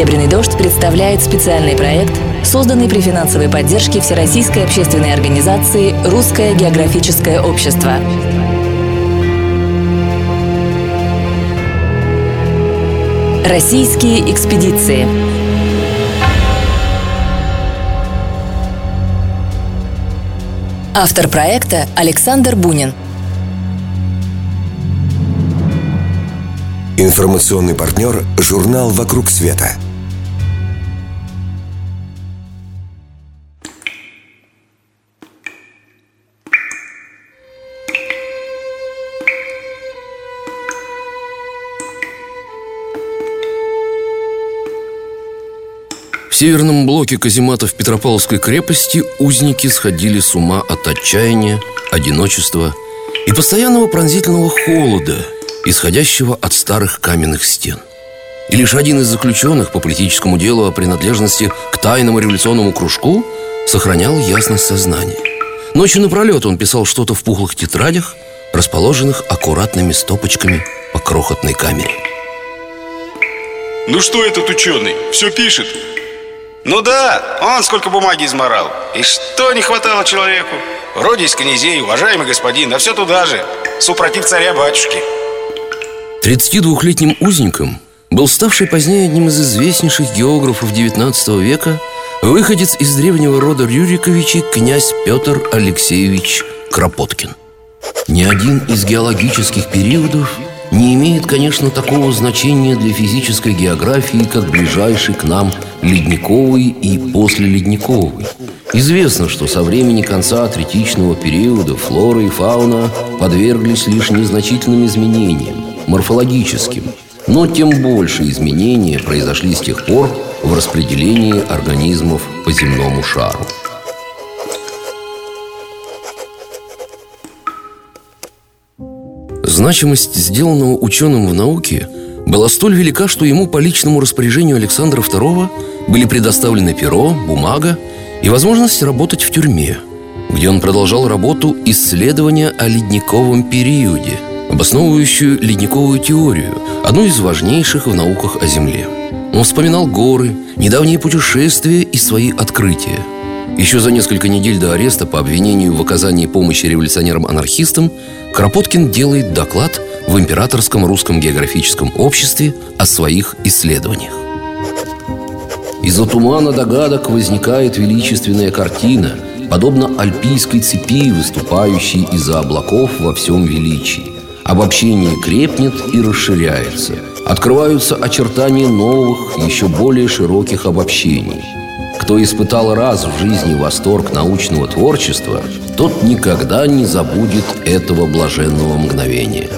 «Серебряный дождь» представляет специальный проект, созданный при финансовой поддержке Всероссийской общественной организации «Русское географическое общество». Российские экспедиции Автор проекта Александр Бунин Информационный партнер – журнал «Вокруг света». Северном блоке казематов Петропавловской крепости узники сходили с ума от отчаяния, одиночества и постоянного пронзительного холода – исходящего от старых каменных стен. И лишь один из заключенных по политическому делу о принадлежности к тайному революционному кружку сохранял ясность сознания. Ночью напролет он писал что-то в пухлых тетрадях, расположенных аккуратными стопочками по крохотной камере. Ну что этот ученый? Все пишет? Ну да, он сколько бумаги изморал И что не хватало человеку? Вроде из князей, уважаемый господин, а все туда же Супротив царя-батюшки 32-летним узником был ставший позднее одним из известнейших географов XIX века выходец из древнего рода Рюриковичей князь Петр Алексеевич Кропоткин. Ни один из геологических периодов не имеет, конечно, такого значения для физической географии, как ближайший к нам ледниковый и послеледниковый. Известно, что со времени конца третичного периода флора и фауна подверглись лишь незначительным изменениям морфологическим, но тем больше изменения произошли с тех пор в распределении организмов по земному шару. Значимость сделанного ученым в науке была столь велика, что ему по личному распоряжению Александра II были предоставлены перо, бумага и возможность работать в тюрьме, где он продолжал работу исследования о ледниковом периоде – обосновывающую ледниковую теорию, одну из важнейших в науках о Земле. Он вспоминал горы, недавние путешествия и свои открытия. Еще за несколько недель до ареста по обвинению в оказании помощи революционерам-анархистам Кропоткин делает доклад в Императорском русском географическом обществе о своих исследованиях. Из-за тумана догадок возникает величественная картина, подобно альпийской цепи, выступающей из-за облаков во всем величии. Обобщение крепнет и расширяется. Открываются очертания новых, еще более широких обобщений. Кто испытал раз в жизни восторг научного творчества, тот никогда не забудет этого блаженного мгновения.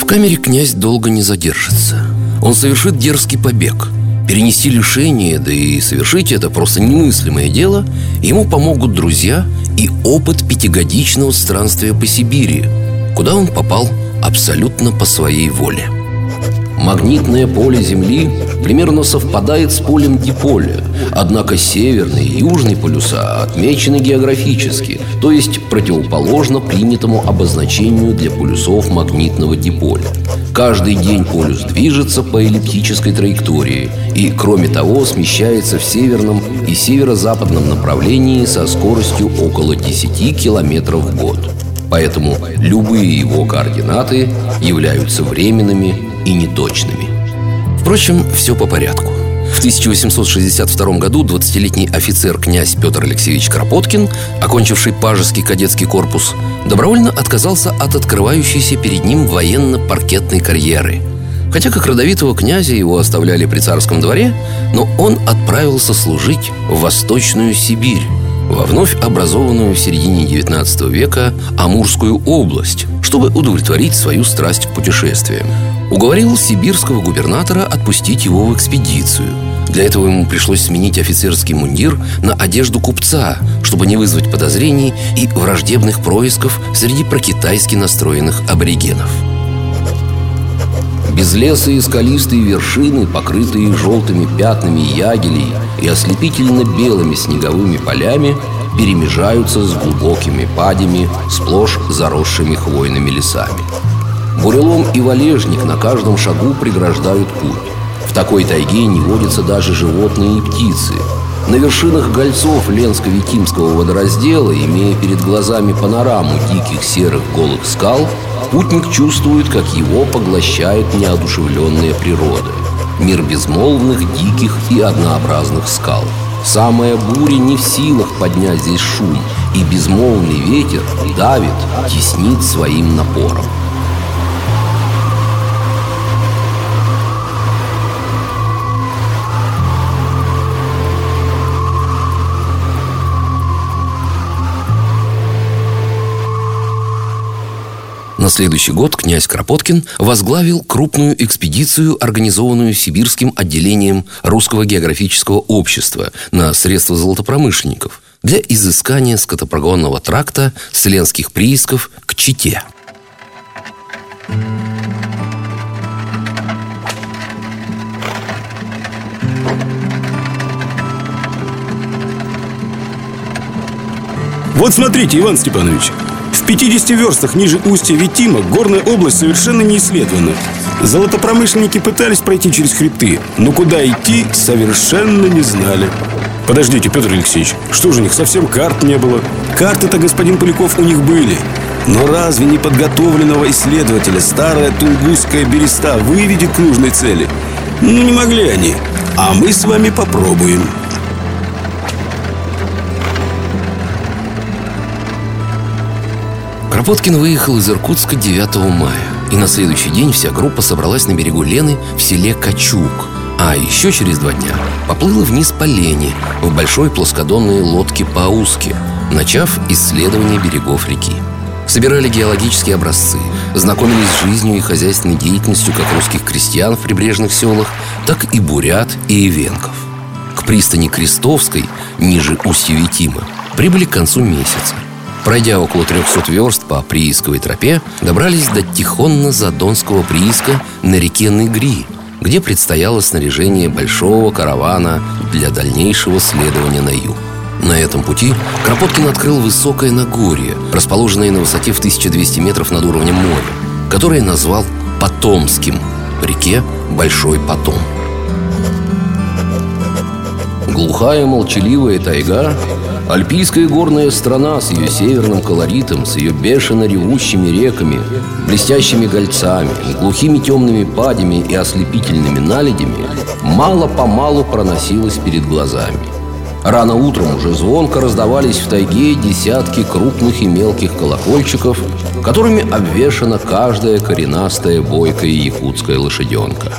В камере князь долго не задержится. Он совершит дерзкий побег. Перенести лишение, да и совершить это просто немыслимое дело, ему помогут друзья и опыт пятигодичного странствия по Сибири – куда он попал абсолютно по своей воле. Магнитное поле Земли примерно совпадает с полем диполя, однако северный и южный полюса отмечены географически, то есть противоположно принятому обозначению для полюсов магнитного диполя. Каждый день полюс движется по эллиптической траектории и, кроме того, смещается в северном и северо-западном направлении со скоростью около 10 км в год. Поэтому любые его координаты являются временными и неточными. Впрочем, все по порядку. В 1862 году 20-летний офицер князь Петр Алексеевич Кропоткин, окончивший Пажеский кадетский корпус, добровольно отказался от открывающейся перед ним военно-паркетной карьеры. Хотя как родовитого князя его оставляли при царском дворе, но он отправился служить в Восточную Сибирь, во вновь образованную в середине XIX века Амурскую область, чтобы удовлетворить свою страсть к путешествиям. Уговорил сибирского губернатора отпустить его в экспедицию. Для этого ему пришлось сменить офицерский мундир на одежду купца, чтобы не вызвать подозрений и враждебных происков среди прокитайски настроенных аборигенов. Безлесые скалистые вершины, покрытые желтыми пятнами ягелей и ослепительно белыми снеговыми полями, перемежаются с глубокими падями, сплошь заросшими хвойными лесами. Бурелом и валежник на каждом шагу преграждают путь. В такой тайге не водятся даже животные и птицы. На вершинах гольцов Ленско-Витимского водораздела, имея перед глазами панораму диких серых голых скал, путник чувствует, как его поглощает неодушевленная природа. Мир безмолвных, диких и однообразных скал. Самая буря не в силах поднять здесь шум, и безмолвный ветер давит, теснит своим напором. На следующий год князь Кропоткин возглавил крупную экспедицию, организованную Сибирским отделением Русского географического общества на средства золотопромышленников для изыскания скотопрогонного тракта с ленских приисков к Чите. Вот смотрите, Иван Степанович, в 50 верстах ниже устья Витима горная область совершенно не исследована. Золотопромышленники пытались пройти через хребты, но куда идти совершенно не знали. Подождите, Петр Алексеевич, что же у них совсем карт не было? Карты-то, господин Поляков, у них были. Но разве неподготовленного исследователя старая тунгусская береста выведет к нужной цели? Ну, не могли они. А мы с вами попробуем. Кропоткин выехал из Иркутска 9 мая. И на следующий день вся группа собралась на берегу Лены в селе Качук. А еще через два дня поплыла вниз по Лене в большой плоскодонной лодке по Ауске, начав исследование берегов реки. Собирали геологические образцы, знакомились с жизнью и хозяйственной деятельностью как русских крестьян в прибрежных селах, так и бурят и ивенков. К пристани Крестовской, ниже устья Витима, прибыли к концу месяца. Пройдя около 300 верст по приисковой тропе, добрались до Тихонно-Задонского прииска на реке Негри, где предстояло снаряжение большого каравана для дальнейшего следования на юг. На этом пути Кропоткин открыл высокое Нагорье, расположенное на высоте в 1200 метров над уровнем моря, которое назвал Потомским, реке Большой Потом. Глухая молчаливая тайга Альпийская горная страна с ее северным колоритом, с ее бешено ревущими реками, блестящими гольцами, глухими темными падями и ослепительными наледями мало-помалу проносилась перед глазами. Рано утром уже звонко раздавались в тайге десятки крупных и мелких колокольчиков, которыми обвешана каждая коренастая бойкая якутская лошаденка.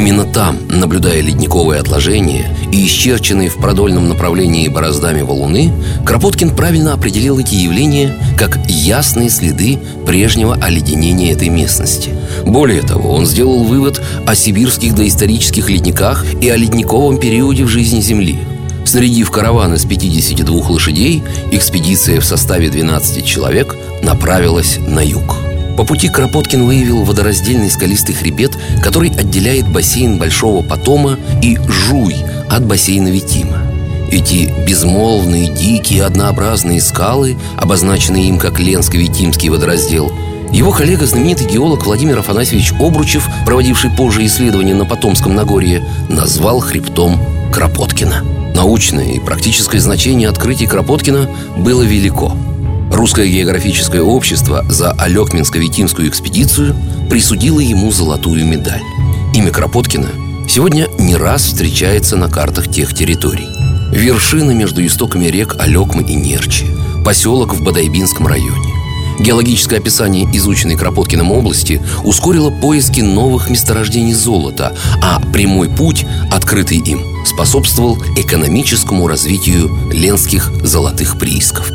Именно там, наблюдая ледниковые отложения и исчерченные в продольном направлении бороздами валуны, Кропоткин правильно определил эти явления как ясные следы прежнего оледенения этой местности. Более того, он сделал вывод о сибирских доисторических ледниках и о ледниковом периоде в жизни Земли. Снарядив караван из 52 лошадей, экспедиция в составе 12 человек направилась на юг. По пути Кропоткин выявил водораздельный скалистый хребет, который отделяет бассейн Большого Потома и Жуй от бассейна Витима. Эти безмолвные, дикие, однообразные скалы, обозначенные им как Ленско-Витимский водораздел, его коллега, знаменитый геолог Владимир Афанасьевич Обручев, проводивший позже исследования на Потомском Нагорье, назвал хребтом Кропоткина. Научное и практическое значение открытий Кропоткина было велико – Русское географическое общество за Алекминско-Витимскую экспедицию присудило ему золотую медаль. Имя Кропоткина сегодня не раз встречается на картах тех территорий. Вершина между истоками рек Алекмы и Нерчи, поселок в Бадайбинском районе. Геологическое описание изученной Кропоткиным области ускорило поиски новых месторождений золота, а прямой путь, открытый им, способствовал экономическому развитию ленских золотых приисков.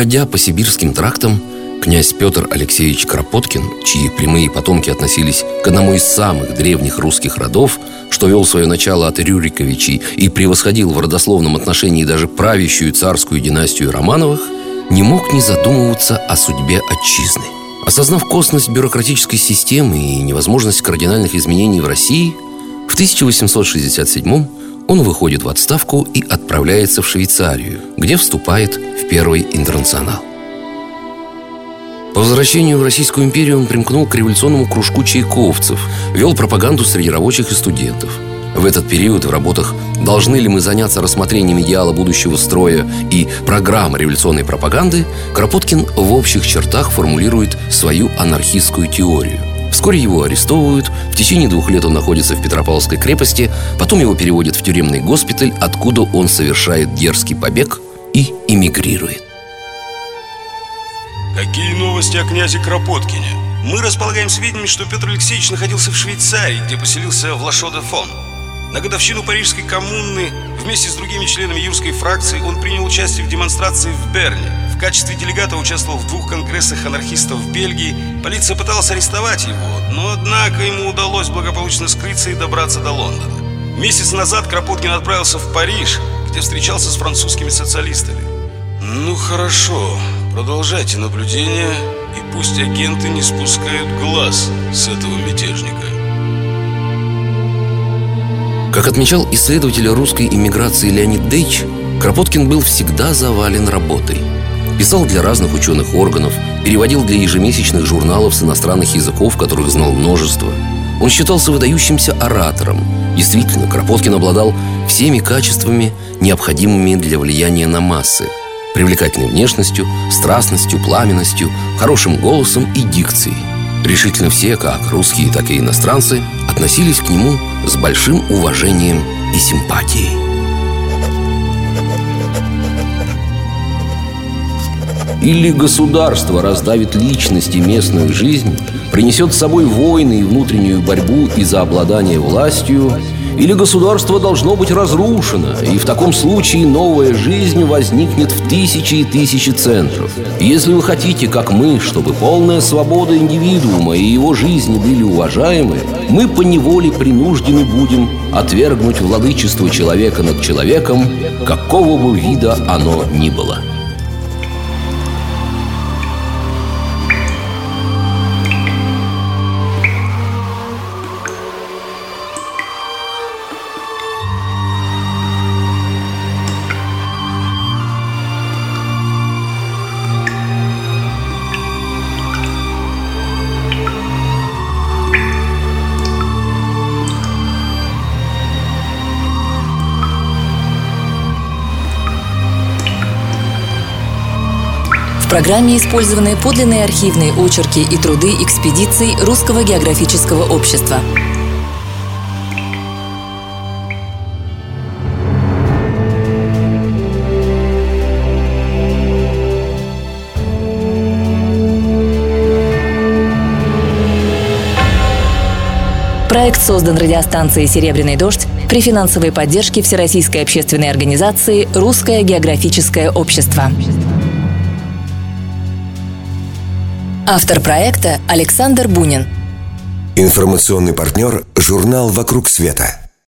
Бродя по сибирским трактам, князь Петр Алексеевич Кропоткин, чьи прямые потомки относились к одному из самых древних русских родов, что вел свое начало от Рюриковичей и превосходил в родословном отношении даже правящую царскую династию Романовых, не мог не задумываться о судьбе отчизны. Осознав косность бюрократической системы и невозможность кардинальных изменений в России, в 1867 он выходит в отставку и отправляется в Швейцарию, где вступает в Первый интернационал. По возвращению в Российскую империю он примкнул к революционному кружку чайковцев, вел пропаганду среди рабочих и студентов. В этот период в работах «Должны ли мы заняться рассмотрением идеала будущего строя» и «Программа революционной пропаганды» Кропоткин в общих чертах формулирует свою анархистскую теорию. Вскоре его арестовывают, в течение двух лет он находится в Петропавловской крепости, потом его переводят в тюремный госпиталь, откуда он совершает дерзкий побег и эмигрирует. Какие новости о князе Кропоткине? Мы располагаем сведениями, что Петр Алексеевич находился в Швейцарии, где поселился в Лашо-де-Фон. На годовщину Парижской коммуны вместе с другими членами юрской фракции он принял участие в демонстрации в Берне. В качестве делегата участвовал в двух конгрессах анархистов в Бельгии. Полиция пыталась арестовать его, но однако ему удалось благополучно скрыться и добраться до Лондона. Месяц назад Кропоткин отправился в Париж, где встречался с французскими социалистами. Ну хорошо, продолжайте наблюдение, и пусть агенты не спускают глаз с этого мятежника. Как отмечал исследователь русской иммиграции Леонид Дейч, Кропоткин был всегда завален работой. Писал для разных ученых органов, переводил для ежемесячных журналов с иностранных языков, которых знал множество. Он считался выдающимся оратором. Действительно, Кропоткин обладал всеми качествами, необходимыми для влияния на массы – привлекательной внешностью, страстностью, пламенностью, хорошим голосом и дикцией. Решительно все, как русские, так и иностранцы, относились к нему с большим уважением и симпатией. Или государство раздавит личность и местную жизнь, принесет с собой войны и внутреннюю борьбу из-за обладания властью, или государство должно быть разрушено, и в таком случае новая жизнь возникнет в тысячи и тысячи центров. Если вы хотите, как мы, чтобы полная свобода индивидуума и его жизни были уважаемы, мы поневоле принуждены будем отвергнуть владычество человека над человеком, какого бы вида оно ни было. Программе использованы подлинные архивные очерки и труды экспедиций Русского географического общества. Проект создан радиостанцией «Серебряный дождь» при финансовой поддержке Всероссийской общественной организации «Русское географическое общество». Автор проекта Александр Бунин. Информационный партнер – журнал «Вокруг света».